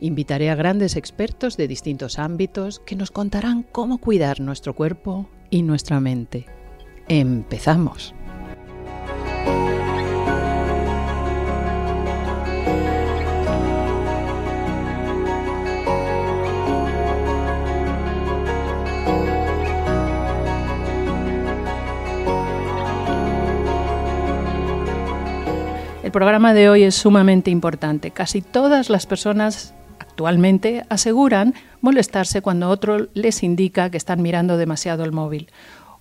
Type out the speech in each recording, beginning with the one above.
Invitaré a grandes expertos de distintos ámbitos que nos contarán cómo cuidar nuestro cuerpo y nuestra mente. Empezamos. El programa de hoy es sumamente importante. Casi todas las personas actualmente aseguran molestarse cuando otro les indica que están mirando demasiado el móvil.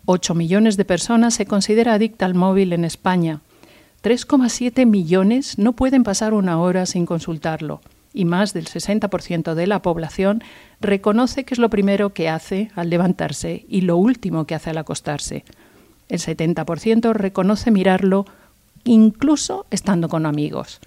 8 millones de personas se considera adicta al móvil en España. 3,7 millones no pueden pasar una hora sin consultarlo y más del 60% de la población reconoce que es lo primero que hace al levantarse y lo último que hace al acostarse. El 70% reconoce mirarlo incluso estando con amigos.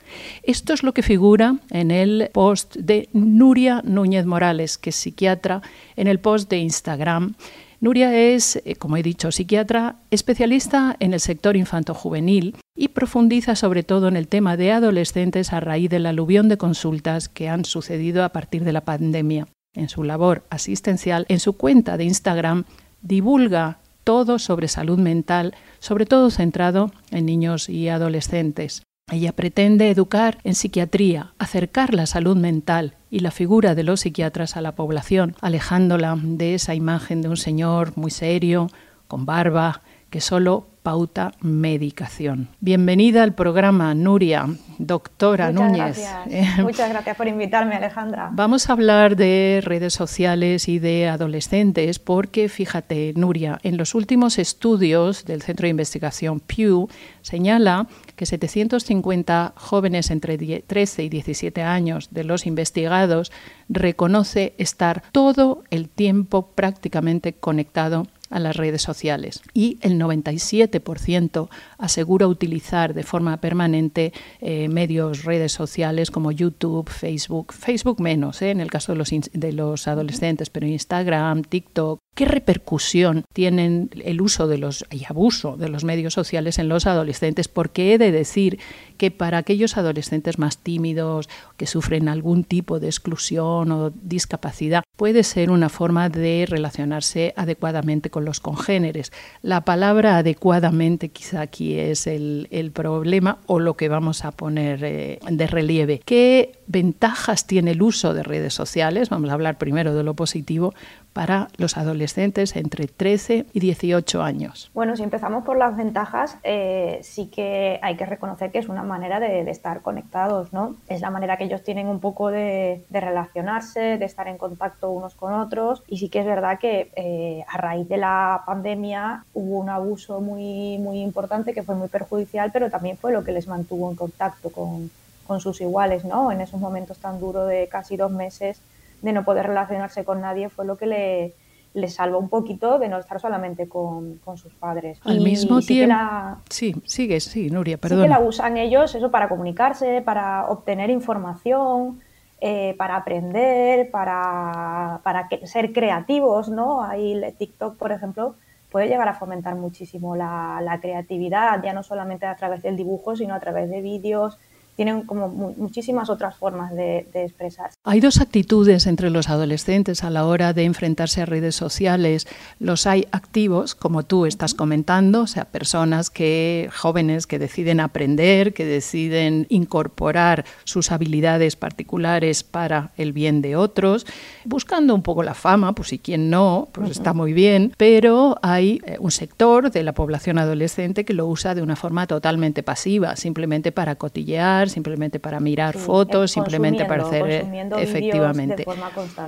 Esto es lo que figura en el post de Nuria Núñez Morales, que es psiquiatra, en el post de Instagram. Nuria es, eh, como he dicho, psiquiatra, especialista en el sector infanto-juvenil y profundiza sobre todo en el tema de adolescentes a raíz del aluvión de consultas que han sucedido a partir de la pandemia. En su labor asistencial, en su cuenta de Instagram, divulga todo sobre salud mental, sobre todo centrado en niños y adolescentes. Ella pretende educar en psiquiatría, acercar la salud mental y la figura de los psiquiatras a la población, alejándola de esa imagen de un señor muy serio, con barba, que solo pauta medicación. Bienvenida al programa, Nuria, doctora Muchas Núñez. Gracias. Muchas gracias por invitarme, Alejandra. Vamos a hablar de redes sociales y de adolescentes porque, fíjate, Nuria, en los últimos estudios del Centro de Investigación Pew señala que 750 jóvenes entre 13 y 17 años de los investigados reconoce estar todo el tiempo prácticamente conectado a las redes sociales y el 97% asegura utilizar de forma permanente eh, medios, redes sociales como YouTube, Facebook, Facebook menos eh, en el caso de los, de los adolescentes, pero Instagram, TikTok. ¿Qué repercusión tienen el uso de los y abuso de los medios sociales en los adolescentes? Porque he de decir que para aquellos adolescentes más tímidos que sufren algún tipo de exclusión o discapacidad puede ser una forma de relacionarse adecuadamente con los congéneres. La palabra adecuadamente quizá aquí es el, el problema o lo que vamos a poner eh, de relieve. ¿Qué ventajas tiene el uso de redes sociales? Vamos a hablar primero de lo positivo para los adolescentes entre 13 y 18 años? Bueno, si empezamos por las ventajas, eh, sí que hay que reconocer que es una manera de, de, estar conectados, ¿no? Es la manera que ellos tienen un poco de, de, relacionarse, de estar en contacto unos con otros y sí que es verdad que eh, a raíz de la pandemia hubo un abuso muy, muy importante que fue muy perjudicial, pero también fue lo que les mantuvo en contacto con, con sus iguales, ¿no? En esos momentos tan duros de casi dos meses de no poder relacionarse con nadie fue lo que le, le salvó un poquito de no estar solamente con, con sus padres. Al y mismo sí tiempo. La, sí, sigue, sí, Nuria, perdón. Sí que la usan ellos eso para comunicarse, para obtener información, eh, para aprender, para, para que, ser creativos, ¿no? Ahí TikTok, por ejemplo, puede llegar a fomentar muchísimo la, la creatividad, ya no solamente a través del dibujo, sino a través de vídeos, tienen como muchísimas otras formas de, de, expresarse. Hay dos actitudes entre los adolescentes a la hora de enfrentarse a redes sociales. Los hay activos, como tú estás comentando, o sea, personas que, jóvenes que deciden aprender, que deciden incorporar sus habilidades particulares para el bien de otros, buscando un poco la fama, pues y quien no, pues uh -huh. está muy bien, pero hay un sector de la población adolescente que lo usa de una forma totalmente pasiva, simplemente para cotillear, simplemente para mirar fotos, simplemente para hacer efectivamente.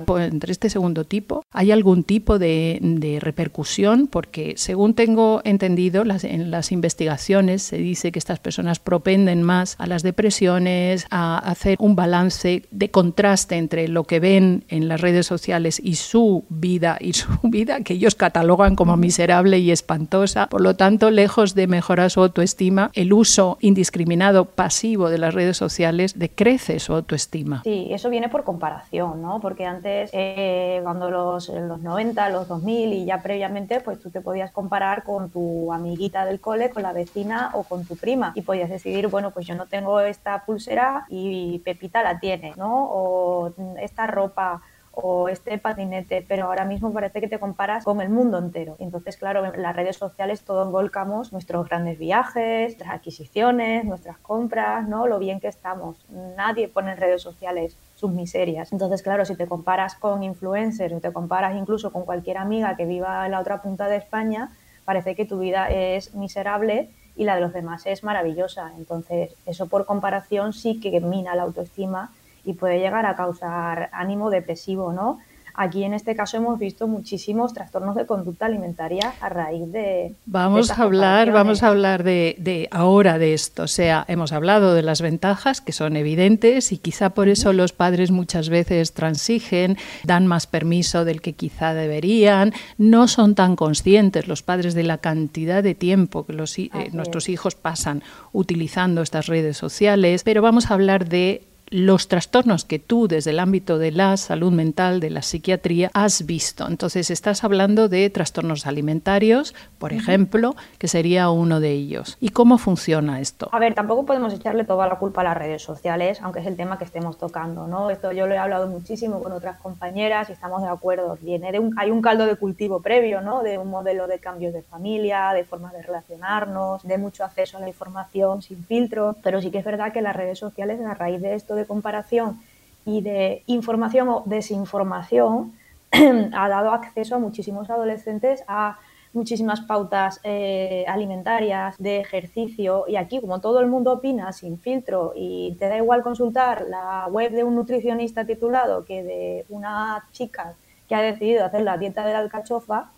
Pues, entre este segundo tipo, ¿hay algún tipo de, de repercusión? Porque según tengo entendido, las, en las investigaciones se dice que estas personas propenden más a las depresiones, a hacer un balance de contraste entre lo que ven en las redes sociales y su vida, y su vida que ellos catalogan como miserable y espantosa. Por lo tanto, lejos de mejorar su autoestima, el uso indiscriminado pasivo de las redes sociales decrece su autoestima. Sí, eso viene por comparación, ¿no? Porque antes, eh, cuando los, los 90, los 2000 y ya previamente, pues tú te podías comparar con tu amiguita del cole, con la vecina o con tu prima y podías decidir, bueno, pues yo no tengo esta pulsera y Pepita la tiene, ¿no? O esta ropa o este patinete, pero ahora mismo parece que te comparas con el mundo entero. Entonces, claro, en las redes sociales todos volcamos nuestros grandes viajes, nuestras adquisiciones, nuestras compras, ¿no? Lo bien que estamos. Nadie pone en redes sociales sus miserias. Entonces, claro, si te comparas con influencers o te comparas incluso con cualquier amiga que viva en la otra punta de España, parece que tu vida es miserable y la de los demás es maravillosa. Entonces, eso por comparación sí que mina la autoestima y puede llegar a causar ánimo depresivo, ¿no? Aquí en este caso hemos visto muchísimos trastornos de conducta alimentaria a raíz de. Vamos a hablar, vamos a hablar de, de, ahora de esto. O sea, hemos hablado de las ventajas que son evidentes y quizá por eso los padres muchas veces transigen, dan más permiso del que quizá deberían, no son tan conscientes los padres de la cantidad de tiempo que los, eh, nuestros hijos pasan utilizando estas redes sociales. Pero vamos a hablar de los trastornos que tú desde el ámbito de la salud mental, de la psiquiatría, has visto. Entonces, estás hablando de trastornos alimentarios, por ejemplo, que sería uno de ellos. ¿Y cómo funciona esto? A ver, tampoco podemos echarle toda la culpa a las redes sociales, aunque es el tema que estemos tocando, ¿no? Esto yo lo he hablado muchísimo con otras compañeras y estamos de acuerdo. Viene de un, hay un caldo de cultivo previo, ¿no? De un modelo de cambios de familia, de formas de relacionarnos, de mucho acceso a la información sin filtro, pero sí que es verdad que las redes sociales, a raíz de esto de comparación y de información o desinformación ha dado acceso a muchísimos adolescentes a muchísimas pautas eh, alimentarias, de ejercicio, y aquí como todo el mundo opina sin filtro y te da igual consultar la web de un nutricionista titulado que de una chica que ha decidido hacer la dieta de la alcachofa,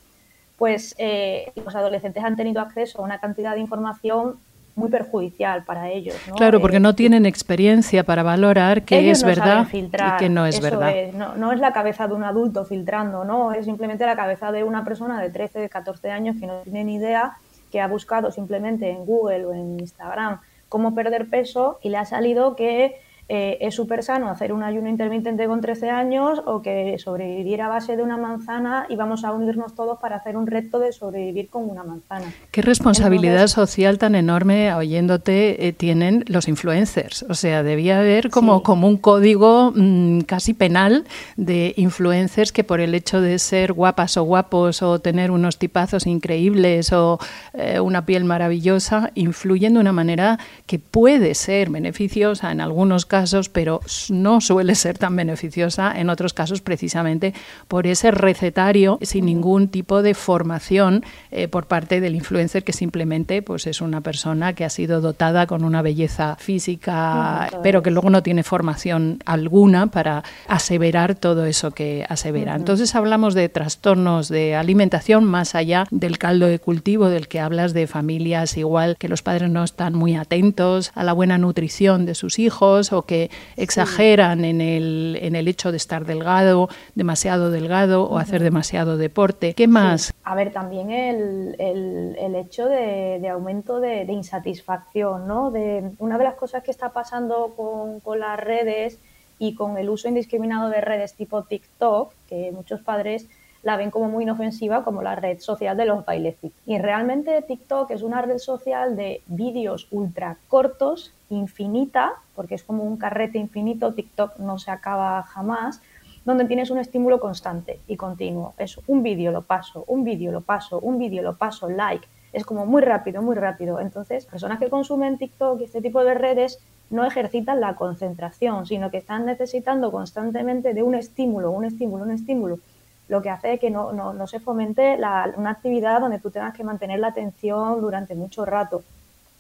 pues eh, los adolescentes han tenido acceso a una cantidad de información muy perjudicial para ellos. Claro, porque no tienen experiencia para valorar qué es verdad y qué no es verdad. No, es la cabeza de un adulto filtrando, no, es simplemente la cabeza de una persona de 13, de 14 años que no tiene ni idea, que ha buscado simplemente en Google o en Instagram cómo perder peso y le ha salido que eh, es súper sano hacer un ayuno intermitente con 13 años o que sobrevivir a base de una manzana y vamos a unirnos todos para hacer un reto de sobrevivir con una manzana. ¿Qué responsabilidad social tan enorme, oyéndote, eh, tienen los influencers? O sea, debía haber como, como un código mm, casi penal de influencers que por el hecho de ser guapas o guapos o tener unos tipazos increíbles o eh, una piel maravillosa, influyen de una manera que puede ser beneficiosa en algunos casos casos, pero no suele ser tan beneficiosa en otros casos precisamente por ese recetario sin ningún tipo de formación eh, por parte del influencer que simplemente pues es una persona que ha sido dotada con una belleza física, pero que luego no tiene formación alguna para aseverar todo eso que asevera. Entonces hablamos de trastornos de alimentación más allá del caldo de cultivo del que hablas de familias igual que los padres no están muy atentos a la buena nutrición de sus hijos o que exageran en, el, en el hecho de estar delgado, demasiado delgado o hacer demasiado deporte. ¿Qué más? A ver, también el, el, hecho de, aumento de, insatisfacción, ¿no? De, una de las cosas que está pasando con, con las redes y con el uso indiscriminado de redes tipo TikTok, que muchos padres la ven como muy inofensiva como la red social de los bailes. Y realmente TikTok es una red social de vídeos ultra cortos, infinita, porque es como un carrete infinito, TikTok no se acaba jamás, donde tienes un estímulo constante y continuo. Es un vídeo lo paso, un vídeo lo paso, un vídeo lo paso, like. Es como muy rápido, muy rápido. Entonces, personas que consumen TikTok y este tipo de redes no ejercitan la concentración, sino que están necesitando constantemente de un estímulo, un estímulo, un estímulo lo que hace que no, no, se fomente una actividad donde tú tengas que mantener la atención durante mucho rato.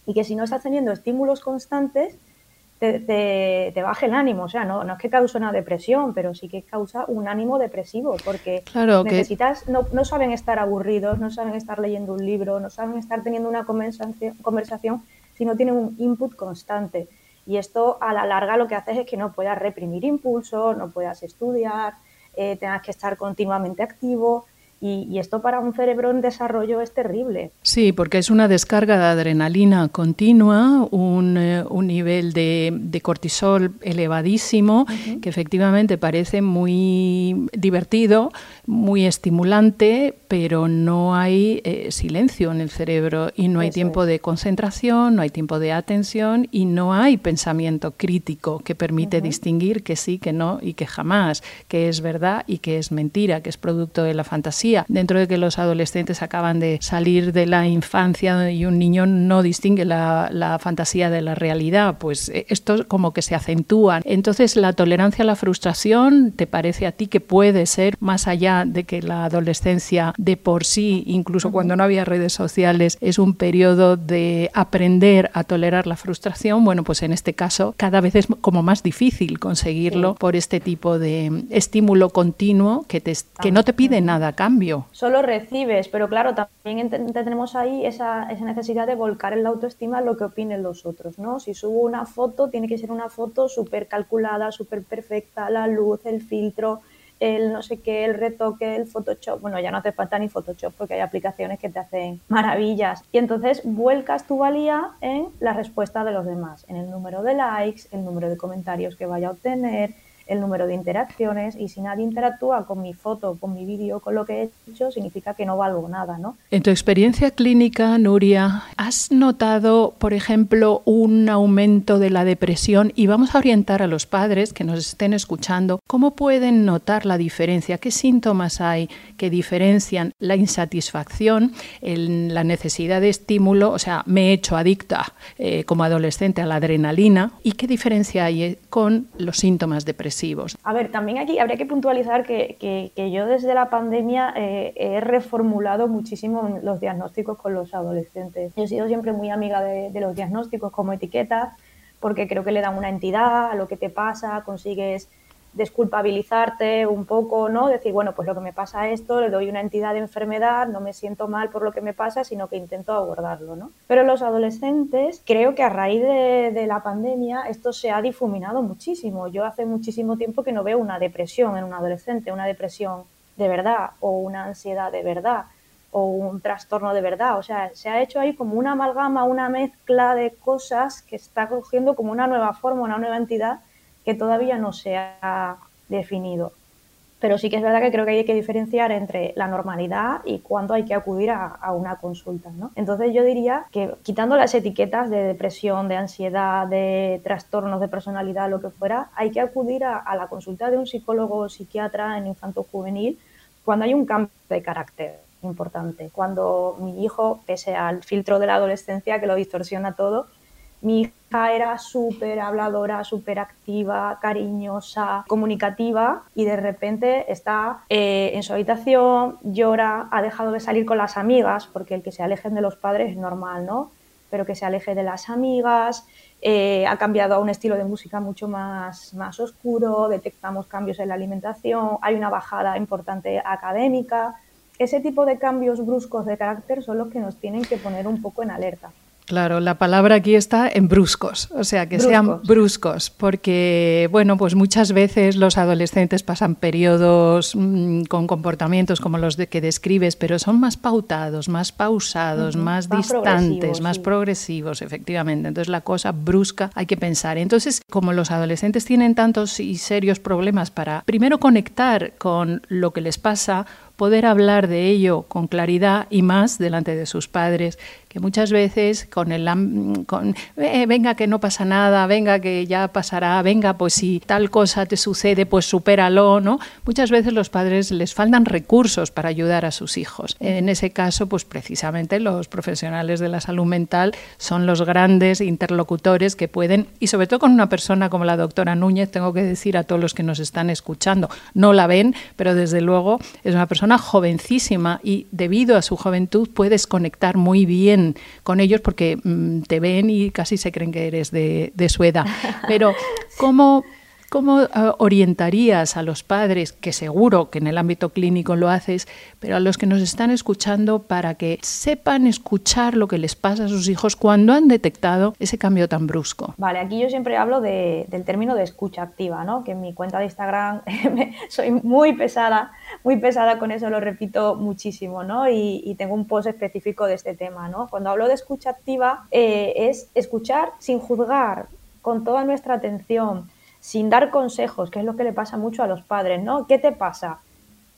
Y que si no estás teniendo estímulos constantes, te, baje el ánimo. O sea, no, no es que cause una depresión, pero sí que causa un ánimo depresivo, porque necesitas, no, no, saben estar aburridos, no saben estar leyendo un libro, no saben estar teniendo una conversación, conversación si no tienen un input constante. Y esto a la larga lo que hace es que no puedas reprimir impulso, no puedas estudiar, eh, tengas que estar continuamente activo y, esto para un cerebro en desarrollo es terrible. Sí, porque es una descarga de adrenalina continua, un, eh, nivel de, cortisol elevadísimo, que efectivamente parece muy divertido, muy estimulante, pero no hay eh, silencio en el cerebro y no hay tiempo de concentración, no hay tiempo de atención y no hay pensamiento crítico que permite distinguir que sí, que no y que jamás, que es verdad y que es mentira, que es producto de la fantasía dentro de que los adolescentes acaban de salir de la infancia y un niño no distingue la, fantasía de la realidad, pues eh, esto como que se acentúan. Entonces, la tolerancia a la frustración, ¿te parece a ti que puede ser más allá de que la adolescencia de por sí, incluso cuando no había redes sociales, es un periodo de aprender a tolerar la frustración? Bueno, pues en este caso cada vez es como más difícil conseguirlo por este tipo de estímulo continuo que, te, que no te pide nada a cambio Solo recibes, pero claro, también tenemos ahí esa, necesidad de volcar en la autoestima lo que opinen los otros, ¿no? Si subo una foto, tiene que ser una foto súper calculada, súper perfecta, la luz, el filtro, el no sé qué, el retoque, el Photoshop. Bueno, ya no hace falta ni Photoshop porque hay aplicaciones que te hacen maravillas. Y entonces vuelcas tu valía en la respuesta de los demás, en el número de likes, el número de comentarios que vaya a obtener, el número de interacciones y si nadie interactúa con mi foto, con mi vídeo, con lo que he hecho, significa que no valgo nada, ¿no? En tu experiencia clínica, Nuria, ¿has notado, por ejemplo, un aumento de la depresión? Y vamos a orientar a los padres que nos estén escuchando, ¿cómo pueden notar la diferencia? ¿Qué síntomas hay que diferencian la insatisfacción, la necesidad de estímulo, o sea, me he hecho adicta eh, como adolescente a la adrenalina? ¿Y qué diferencia hay eh, con los síntomas depresivos? A ver, también aquí habría que puntualizar que, yo desde la pandemia eh, he reformulado muchísimo los diagnósticos con los adolescentes. Yo he sido siempre muy amiga de, de los diagnósticos como etiquetas porque creo que le dan una entidad a lo que te pasa, consigues desculpabilizarte un poco, ¿no? Decir, bueno, pues lo que me pasa esto, le doy una entidad de enfermedad, no me siento mal por lo que me pasa, sino que intento abordarlo, ¿no? Pero los adolescentes, creo que a raíz de, la pandemia esto se ha difuminado muchísimo. Yo hace muchísimo tiempo que no veo una depresión en un adolescente, una depresión de verdad o una ansiedad de verdad o un trastorno de verdad. O sea, se ha hecho ahí como una amalgama, una mezcla de cosas que está cogiendo como una nueva forma, una nueva entidad que todavía no se ha definido. Pero sí que es verdad que creo que hay que diferenciar entre la normalidad y cuándo hay que acudir a, una consulta. ¿no? Entonces yo diría que quitando las etiquetas de depresión, de ansiedad, de trastornos de personalidad, lo que fuera, hay que acudir a, la consulta de un psicólogo o psiquiatra en infanto juvenil cuando hay un cambio de carácter importante. Cuando mi hijo, pese al filtro de la adolescencia que lo distorsiona todo, mi hija era súper habladora, súper activa, cariñosa, comunicativa y de repente está eh, en su habitación, llora, ha dejado de salir con las amigas, porque el que se alejen de los padres es normal, ¿no? Pero que se aleje de las amigas, eh, ha cambiado a un estilo de música mucho más, más oscuro, detectamos cambios en la alimentación, hay una bajada importante académica. Ese tipo de cambios bruscos de carácter son los que nos tienen que poner un poco en alerta. Claro, la palabra aquí está en bruscos, o sea, que sean bruscos, porque, bueno, pues muchas veces los adolescentes pasan periodos mm, con comportamientos como los de que describes, pero son más pautados, más pausados, más, distantes, más progresivos, efectivamente. Entonces la cosa brusca hay que pensar. Entonces, como los adolescentes tienen tantos y serios problemas para, primero, conectar con lo que les pasa, poder hablar de ello con claridad y más delante de sus padres, que muchas veces con el con, eh, venga que no pasa nada, venga que ya pasará, venga pues si tal cosa te sucede pues supéralo, ¿no? Muchas veces los padres les faltan recursos para ayudar a sus hijos. En ese caso pues precisamente los profesionales de la salud mental son los grandes interlocutores que pueden y sobre todo con una persona como la doctora Núñez tengo que decir a todos los que nos están escuchando, no la ven, pero desde luego es una persona persona jovencísima y debido a su juventud puedes conectar muy bien con ellos porque mm, te ven y casi se creen que eres de, de su edad. Pero, ¿cómo ¿Cómo eh, orientarías a los padres, que seguro que en el ámbito clínico lo haces, pero a los que nos están escuchando para que sepan escuchar lo que les pasa a sus hijos cuando han detectado ese cambio tan brusco? Vale, aquí yo siempre hablo del término de escucha activa, ¿no? que en mi cuenta de Instagram soy muy pesada, muy pesada con eso, lo repito muchísimo, ¿no? y, tengo un post específico de este tema. ¿no? Cuando hablo de escucha activa eh, es escuchar sin juzgar, con toda nuestra atención sin dar consejos, que es lo que le pasa mucho a los padres, ¿no? ¿Qué te pasa?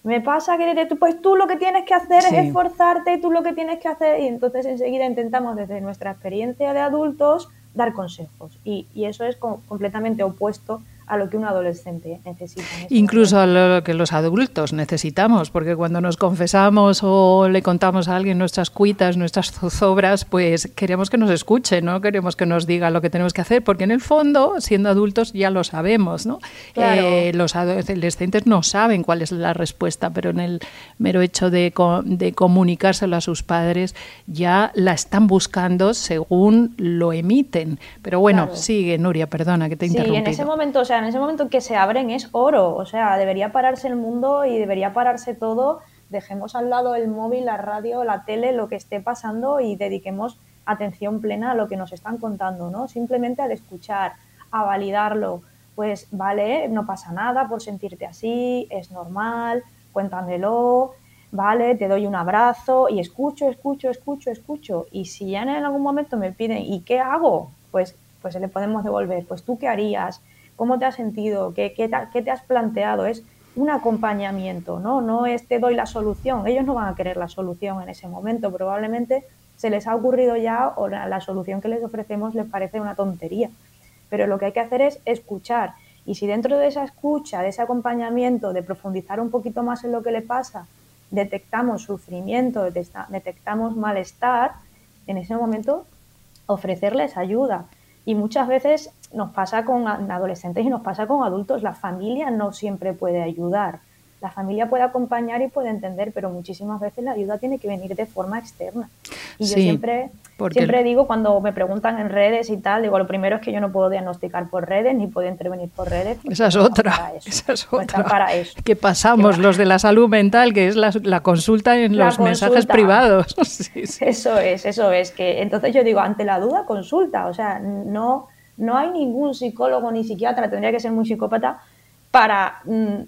Me pasa que pues tú lo que tienes que hacer es esforzarte, tú lo que tienes que hacer, y entonces enseguida intentamos desde nuestra experiencia de adultos dar consejos. Y, y eso es completamente opuesto a lo que un adolescente necesita. Incluso a lo que los adultos necesitamos, porque cuando nos confesamos o le contamos a alguien nuestras cuitas, nuestras zozobras, pues queremos que nos escuche, no queremos que nos diga lo que tenemos que hacer, porque en el fondo, siendo adultos, ya lo sabemos, ¿no? Eh, los adolescentes no saben cuál es la respuesta, pero en el mero hecho de, de comunicárselo a sus padres, ya la están buscando según lo emiten. Pero bueno, sigue, Nuria, perdona que te sí, en ese momento, o sea, en ese momento que se abren es oro, o sea, debería pararse el mundo y debería pararse todo, dejemos al lado el móvil, la radio, la tele, lo que esté pasando y dediquemos atención plena a lo que nos están contando, ¿no? Simplemente al escuchar, a validarlo, pues vale, no pasa nada por sentirte así, es normal, cuéntamelo, vale, te doy un abrazo y escucho, escucho, escucho, escucho. Y si ya en algún momento me piden, ¿y qué hago? Pues, pues le podemos devolver, pues tú qué harías, cómo te has sentido, qué, qué, te, has planteado. Es un acompañamiento, ¿no? No es te doy la solución. Ellos no van a querer la solución en ese momento. Probablemente se les ha ocurrido ya o la, solución que les ofrecemos les parece una tontería. Pero lo que hay que hacer es escuchar. Y si dentro de esa escucha, de ese acompañamiento, de profundizar un poquito más en lo que le pasa, detectamos sufrimiento, detectamos malestar, en ese momento ofrecerles ayuda. Y muchas veces nos pasa con adolescentes y nos pasa con adultos. La familia no siempre puede ayudar. La familia puede acompañar y puede entender, pero muchísimas veces la ayuda tiene que venir de forma externa. Y yo siempre, siempre digo, cuando me preguntan en redes y tal, digo, lo primero es que yo no puedo diagnosticar por redes ni puedo intervenir por redes. Esa es otra. Esa es otra. Para eso. Que pasamos los de la salud mental, que es la, consulta en los mensajes privados. Eso es, eso es. que Entonces yo digo, ante la duda, consulta. O sea, no no hay ningún psicólogo ni psiquiatra, tendría que ser muy psicópata, para mm,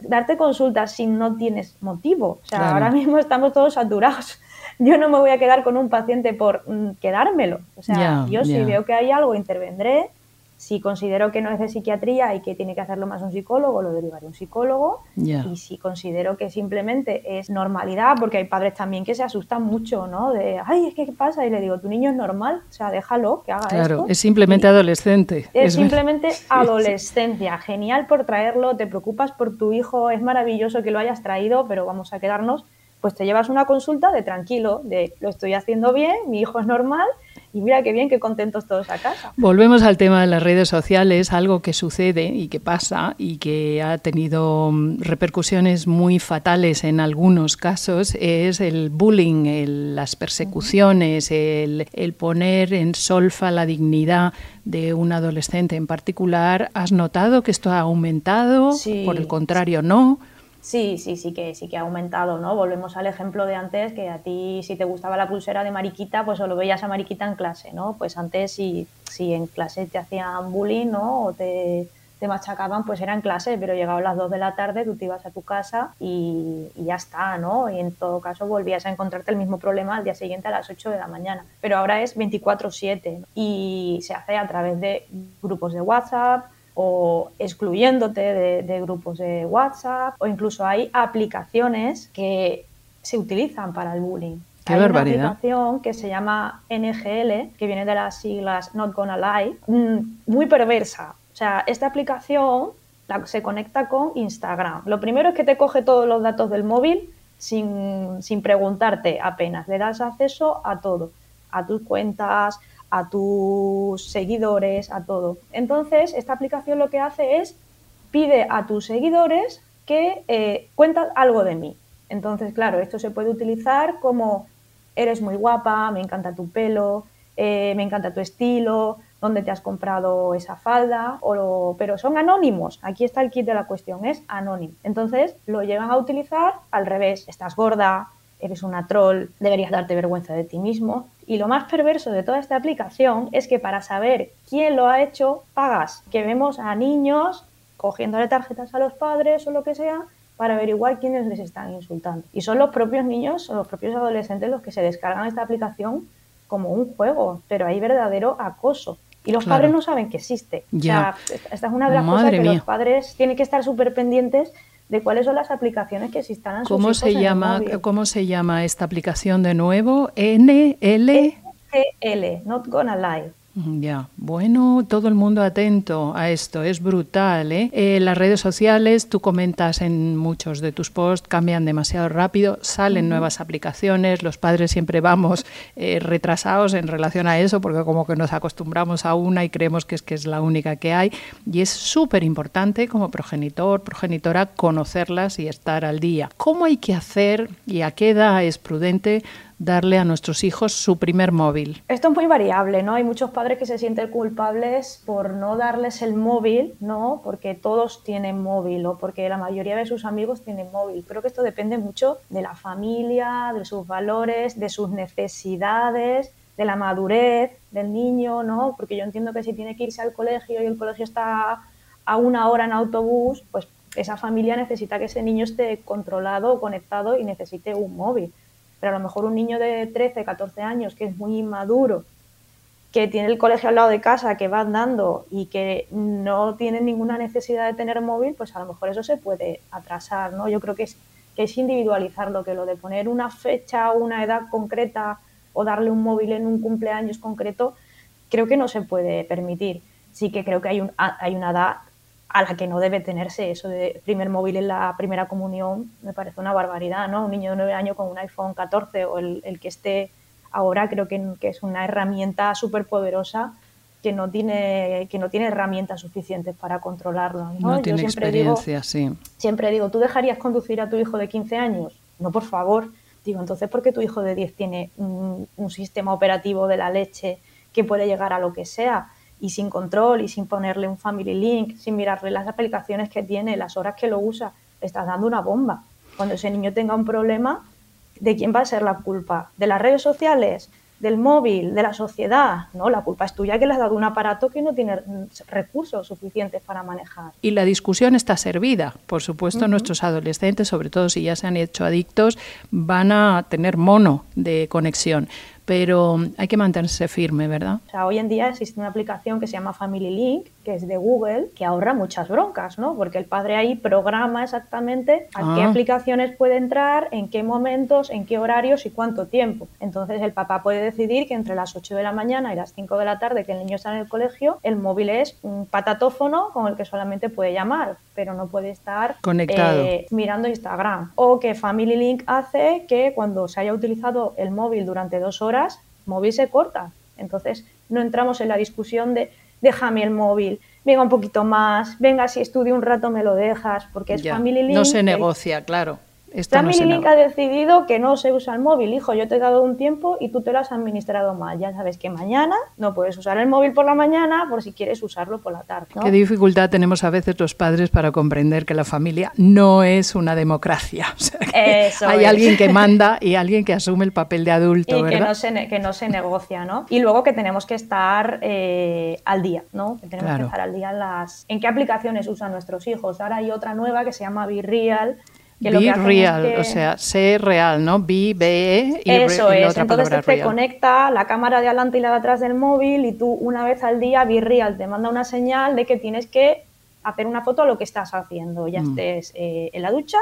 darte consultas si no tienes motivo. O sea, ahora mismo estamos todos saturados. Yo no me voy a quedar con un paciente por mm, quedármelo. O sea, yo si veo que hay algo, intervendré si considero que no es de psiquiatría y que tiene que hacerlo más un psicólogo, lo derivaré a un psicólogo. Y si considero que simplemente es normalidad, porque hay padres también que se asustan mucho, ¿no? De, ay, es que ¿qué pasa? Y le digo, tu niño es normal, o sea, déjalo que haga claro, es simplemente adolescente. Es, simplemente adolescencia. Genial por traerlo, te preocupas por tu hijo, es maravilloso que lo hayas traído, pero vamos a quedarnos pues te llevas una consulta de tranquilo, de lo estoy haciendo bien, mi hijo es normal y mira qué bien, qué contentos todos a casa. Volvemos al tema de las redes sociales, algo que sucede y que pasa y que ha tenido mm, repercusiones muy fatales en algunos casos, es el bullying, las persecuciones, el, el poner en solfa la dignidad de un adolescente en particular. ¿Has notado que esto ha aumentado? Por el contrario, no. Sí, sí, sí que sí que ha aumentado, ¿no? Volvemos al ejemplo de antes, que a ti si te gustaba la pulsera de mariquita, pues solo veías a mariquita en clase, ¿no? Pues antes si, si en clase te hacían bullying, ¿no? O te, machacaban, pues era en clase, pero llegaban las 2 de la tarde, tú te ibas a tu casa y, ya está, ¿no? Y en todo caso volvías a encontrarte el mismo problema al día siguiente a las 8 de la mañana. Pero ahora es 24/7 y se hace a través de grupos de WhatsApp, o excluyéndote de, grupos de WhatsApp o incluso hay aplicaciones que se utilizan para el bullying. hay una aplicación que se llama NGL, que viene de las siglas Not Gonna Lie, mm, muy perversa. O sea, esta aplicación se conecta con Instagram. Lo primero es que te coge todos los datos del móvil sin, sin preguntarte apenas. Le das acceso a todo, a tus cuentas, a tus seguidores, a todo. Entonces, esta aplicación lo que hace es pide a tus seguidores que eh, cuentan algo de mí. Entonces, claro, esto se puede utilizar como eres muy guapa, me encanta tu pelo, eh, me encanta tu estilo, dónde te has comprado esa falda, o, pero son anónimos. Aquí está el kit de la cuestión, es anónimo. Entonces lo llegan a utilizar al revés. Estás gorda, eres una troll, deberías darte vergüenza de ti mismo. Y lo más perverso de toda esta aplicación es que para saber quién lo ha hecho, pagas. Que vemos a niños cogiéndole tarjetas a los padres o lo que sea para averiguar quiénes les están insultando. Y son los propios niños o los propios adolescentes los que se descargan esta aplicación como un juego, pero hay verdadero acoso. Y los padres no saben que existe. Ya. esta es una de las cosas que los padres tienen que estar súper pendientes de cuáles son las aplicaciones que existan ¿Cómo se llama ¿Cómo se llama esta aplicación de nuevo? NL. L, Not Gonna Lie. Ya, bueno, todo el mundo atento a esto, es brutal. ¿eh? ¿eh? las redes sociales, tú comentas en muchos de tus posts, cambian demasiado rápido, salen nuevas aplicaciones, los padres siempre vamos eh, retrasados en relación a eso porque como que nos acostumbramos a una y creemos que es que es la única que hay y es súper importante como progenitor, progenitora, conocerlas y estar al día. ¿Cómo hay que hacer y a qué edad es prudente darle a nuestros hijos su primer móvil? Esto es muy variable, ¿no? Hay muchos padres que se sienten culpables por no darles el móvil, ¿no? Porque todos tienen móvil o porque la mayoría de sus amigos tienen móvil. Creo que esto depende mucho de la familia, de sus valores, de sus necesidades, de la madurez del niño, ¿no? Porque yo entiendo que si tiene que irse al colegio y el colegio está a una hora en autobús, pues esa familia necesita que ese niño esté controlado conectado y necesite un móvil pero a lo mejor un niño de 13, 14 años que es muy inmaduro, que tiene el colegio al lado de casa, que va andando y que no tiene ninguna necesidad de tener móvil, pues a lo mejor eso se puede atrasar, ¿no? Yo creo que es, que es individualizarlo, que lo de poner una fecha o una edad concreta o darle un móvil en un cumpleaños concreto, creo que no se puede permitir. Sí que creo que hay, un, hay una edad a la que no debe tenerse eso de primer móvil en la primera comunión, me parece una barbaridad, ¿no? Un niño de 9 años con un iPhone 14 o el, que esté ahora creo que, es una herramienta súper poderosa que no tiene que no tiene herramientas suficientes para controlarlo. No, tiene experiencia, sí. Siempre digo, ¿tú dejarías conducir a tu hijo de 15 años? No, por favor. Digo, entonces, ¿por qué tu hijo de 10 tiene un sistema operativo de la leche que puede llegar a lo que sea? Y sin control y sin ponerle un family link, sin mirarle las aplicaciones que tiene, las horas que lo usa, le estás dando una bomba. Cuando ese niño tenga un problema, ¿de quién va a ser la culpa? ¿De las redes sociales? del móvil, de la sociedad, ¿no? La culpa es tuya que le has dado un aparato que no tiene recursos suficientes para manejar. Y la discusión está servida. Por supuesto, nuestros adolescentes, sobre todo si ya se han hecho adictos, van a tener mono de conexión pero hay que mantenerse firme, ¿verdad? O sea, hoy en día existe una aplicación que se llama Family Link, que es de Google, que ahorra muchas broncas, ¿no? Porque el padre ahí programa exactamente a qué ah. aplicaciones puede entrar, en qué momentos, en qué horarios y cuánto tiempo. Entonces el papá puede decidir que entre las 8 de la mañana y las 5 de la tarde que el niño está en el colegio, el móvil es un patatófono con el que solamente puede llamar, pero no puede estar conectado eh, mirando Instagram. O que Family Link hace que cuando se haya utilizado el móvil durante dos horas, móvil se corta. Entonces no entramos en la discusión de déjame el móvil, venga un poquito más, venga si estudio un rato me lo dejas, porque es Family Link. No se negocia, claro. Family Link ha decidido que no se usa el móvil. Hijo, yo te he dado un tiempo y tú te lo has administrado mal. Ya sabes que mañana no puedes usar el móvil por la mañana por si quieres usarlo por la tarde. Qué dificultad tenemos a veces los padres para comprender que la familia no es una democracia. hay alguien que manda y alguien que asume el papel de adulto. Y Que, no se, que no se negocia, ¿no? Y luego que tenemos que estar eh, al día, ¿no? Que tenemos que estar al día en, las, en qué aplicaciones usan nuestros hijos. Ahora hay otra nueva que se llama Virreal be real, o sea, sé real, ¿no? Be, be y, Eso es, entonces te conecta la cámara de adelante y la de atrás del móvil y tú una vez al día, be real, te manda una señal de que tienes que hacer una foto a lo que estás haciendo, ya mm. estés eh, en la ducha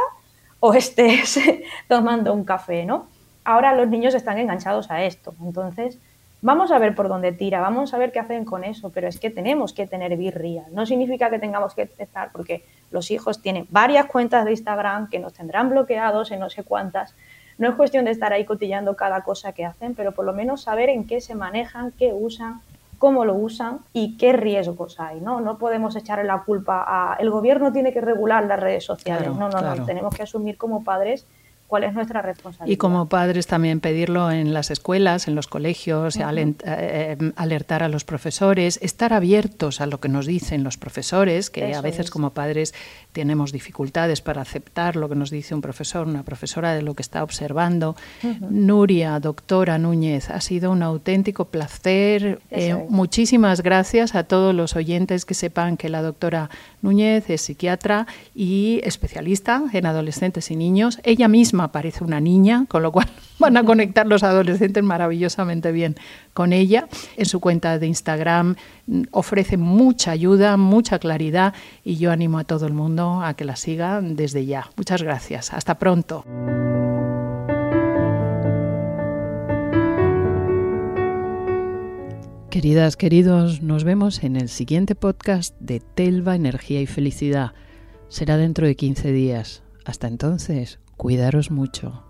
o estés tomando un café, ¿no? Ahora los niños están enganchados a esto, entonces vamos a ver por dónde tira, vamos a ver qué hacen con eso, pero es que tenemos que tener real, no significa que tengamos que estar, porque los hijos tienen varias cuentas de Instagram que nos tendrán bloqueados en no sé cuántas. No es cuestión de estar ahí cotillando cada cosa que hacen, pero por lo menos saber en qué se manejan, qué usan, cómo lo usan y qué riesgos hay. No, no podemos echarle la culpa a el gobierno tiene que regular las redes sociales. no, no, no. Tenemos que asumir como padres cuál es nuestra responsabilidad. Y como padres también pedirlo en las escuelas, en los colegios, eh, alertar a los profesores, estar abiertos a lo que nos dicen los profesores, que a veces como padres tenemos dificultades para aceptar lo que nos dice un profesor, una profesora de lo que está observando. Nuria, doctora Núñez, ha sido un auténtico placer. Eh, muchísimas gracias a todos los oyentes que sepan que la doctora Núñez es psiquiatra y especialista en adolescentes y niños. Ella misma parece una niña, con lo cual van a conectar los adolescentes maravillosamente bien con ella. En su cuenta de Instagram mm, ofrece mucha ayuda, mucha claridad y yo animo a todo el mundo a que la siga desde ya. Muchas gracias. Hasta pronto. Queridas, queridos, nos vemos en el siguiente podcast de Telva, Energía y Felicidad. Será dentro de 15 días. Hasta entonces, cuidaros mucho.